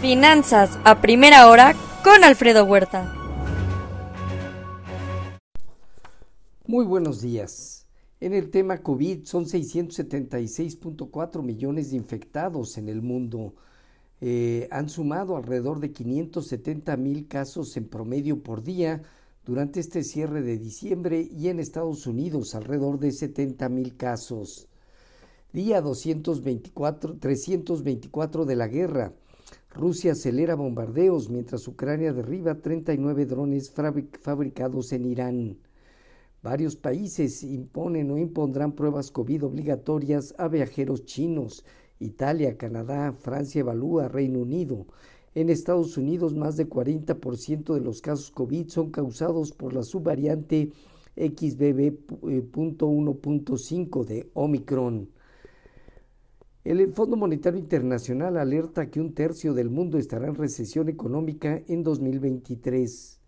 Finanzas a primera hora con Alfredo Huerta. Muy buenos días. En el tema COVID son 676.4 millones de infectados en el mundo. Eh, han sumado alrededor de 570 mil casos en promedio por día durante este cierre de diciembre y en Estados Unidos alrededor de 70 mil casos. Día 224, 324 de la guerra. Rusia acelera bombardeos mientras Ucrania derriba 39 drones fabricados en Irán. Varios países imponen o impondrán pruebas COVID obligatorias a viajeros chinos. Italia, Canadá, Francia evalúa, Reino Unido. En Estados Unidos, más del 40% de los casos COVID son causados por la subvariante XBB.1.5 de Omicron. El Fondo Monetario Internacional alerta que un tercio del mundo estará en recesión económica en 2023.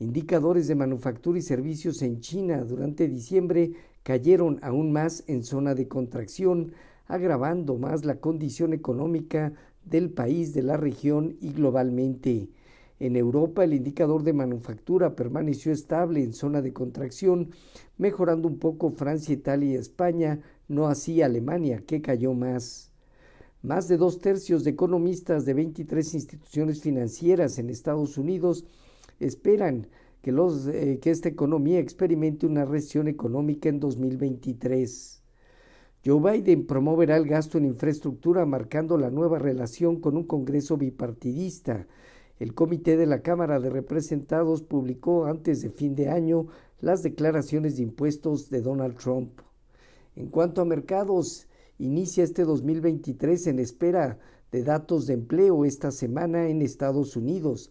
Indicadores de manufactura y servicios en China durante diciembre cayeron aún más en zona de contracción, agravando más la condición económica del país, de la región y globalmente. En Europa el indicador de manufactura permaneció estable en zona de contracción, mejorando un poco Francia, Italia y España, no así Alemania, que cayó más. Más de dos tercios de economistas de 23 instituciones financieras en Estados Unidos esperan eh, que esta economía experimente una recesión económica en 2023. Joe Biden promoverá el gasto en infraestructura marcando la nueva relación con un Congreso bipartidista. El Comité de la Cámara de Representados publicó antes de fin de año las declaraciones de impuestos de Donald Trump. En cuanto a mercados, inicia este 2023 en espera de datos de empleo esta semana en Estados Unidos.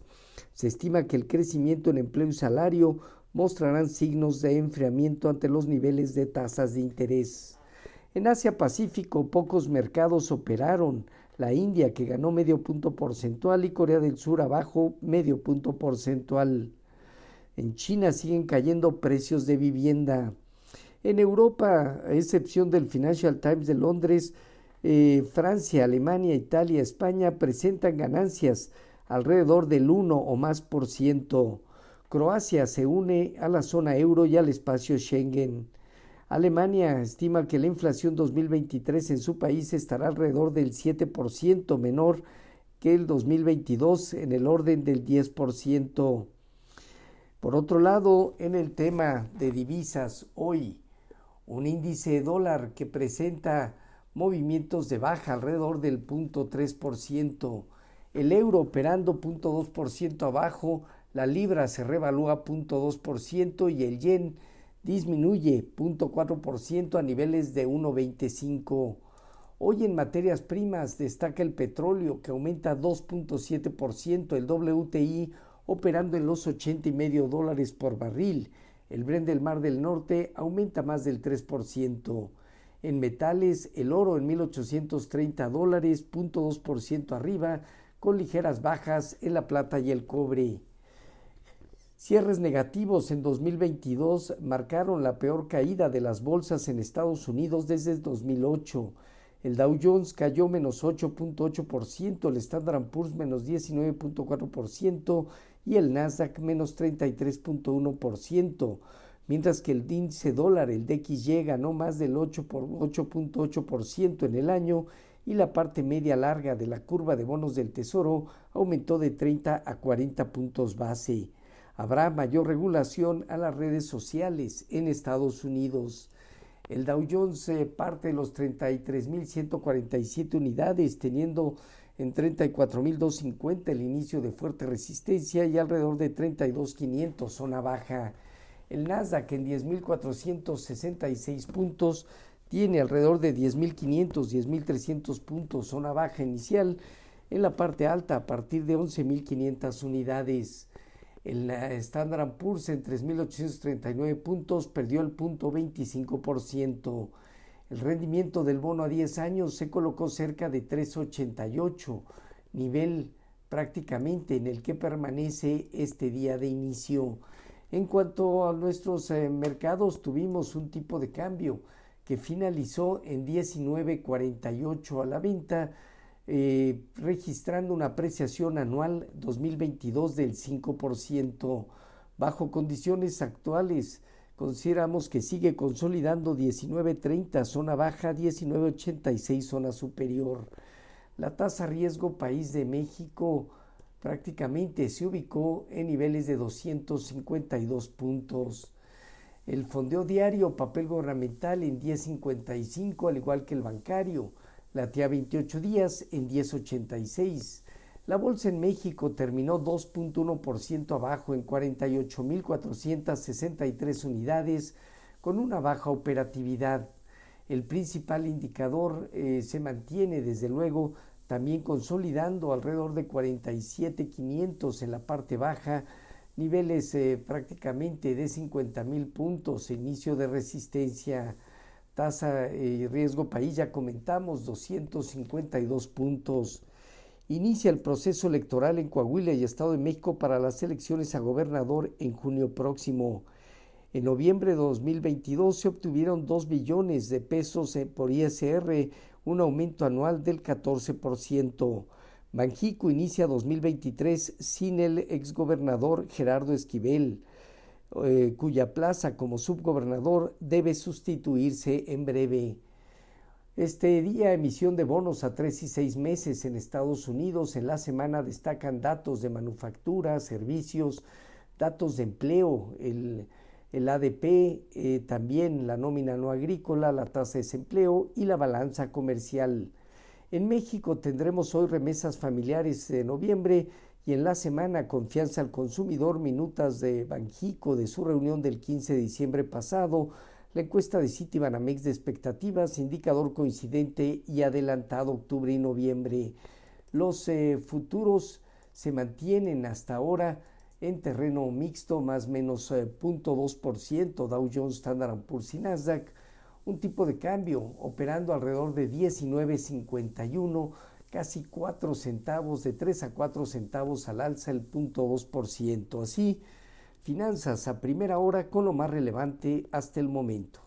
Se estima que el crecimiento en empleo y salario mostrarán signos de enfriamiento ante los niveles de tasas de interés. En Asia Pacífico pocos mercados operaron. La India que ganó medio punto porcentual y Corea del Sur abajo medio punto porcentual. En China siguen cayendo precios de vivienda. En Europa, a excepción del Financial Times de Londres, eh, Francia, Alemania, Italia, España presentan ganancias alrededor del 1 o más por ciento. Croacia se une a la zona euro y al espacio Schengen. Alemania estima que la inflación 2023 en su país estará alrededor del 7% menor que el 2022 en el orden del 10%. Por otro lado, en el tema de divisas, hoy un índice dólar que presenta movimientos de baja alrededor del 0.3%, el euro operando 0.2% abajo, la libra se revalúa 0.2% y el yen disminuye 0.4% a niveles de 1.25. Hoy en materias primas destaca el petróleo que aumenta 2.7%, el WTI operando en los 80 y medio dólares por barril el Brent del Mar del Norte aumenta más del 3%. En metales, el oro en 1.830 dólares, 0.2% arriba, con ligeras bajas en la plata y el cobre. Cierres negativos en 2022 marcaron la peor caída de las bolsas en Estados Unidos desde 2008. El Dow Jones cayó menos 8.8%, el Standard Poor's menos 19.4% y el Nasdaq menos 33.1%, mientras que el índice dólar, el DXY, ganó más del 8.8% en el año y la parte media larga de la curva de bonos del Tesoro aumentó de 30 a 40 puntos base. Habrá mayor regulación a las redes sociales en Estados Unidos. El Dow Jones parte de los 33.147 unidades, teniendo en 34.250 el inicio de fuerte resistencia y alrededor de 32.500 zona baja. El Nasdaq en 10.466 puntos tiene alrededor de 10.500, 10.300 puntos zona baja inicial en la parte alta a partir de 11.500 unidades. El Standard Poor's en 3.839 puntos perdió el punto 25%. El rendimiento del bono a 10 años se colocó cerca de 3,88, nivel prácticamente en el que permanece este día de inicio. En cuanto a nuestros eh, mercados, tuvimos un tipo de cambio que finalizó en 19.48 a la venta, eh, registrando una apreciación anual 2022 del 5%. Bajo condiciones actuales, consideramos que sigue consolidando 19.30 zona baja, 19.86 zona superior. La tasa riesgo país de México prácticamente se ubicó en niveles de 252 puntos. El fondeo diario, papel gubernamental en 10.55, al igual que el bancario, la TIA 28 días en 10.86. La bolsa en México terminó 2.1% abajo en 48.463 unidades con una baja operatividad. El principal indicador eh, se mantiene desde luego también consolidando alrededor de 47.500 en la parte baja, niveles eh, prácticamente de 50.000 puntos, inicio de resistencia, tasa y riesgo país, ya comentamos, 252 puntos. Inicia el proceso electoral en Coahuila y Estado de México para las elecciones a gobernador en junio próximo. En noviembre de 2022 se obtuvieron 2 billones de pesos eh, por ISR, un aumento anual del 14%. Banjico inicia 2023 sin el exgobernador Gerardo Esquivel, eh, cuya plaza como subgobernador debe sustituirse en breve. Este día, emisión de bonos a tres y seis meses en Estados Unidos. En la semana destacan datos de manufactura, servicios, datos de empleo, el, ADP, eh, también la nómina no agrícola, la tasa de desempleo y la balanza comercial. En México tendremos hoy remesas familiares de noviembre y en la semana confianza al consumidor, minutas de Banjico de su reunión del 15 de diciembre pasado, la encuesta de Citibanamex de expectativas, indicador coincidente y adelantado octubre y noviembre. Los eh, futuros se mantienen hasta ahora en terreno mixto, más menos 0.2%, eh, Dow Jones, Standard Poor's y Nasdaq, un tipo de cambio operando alrededor de 19.51, casi 4 centavos, de 3 a 4 centavos al alza el 0.2%. Así, Finanzas a primera hora con lo más relevante hasta el momento.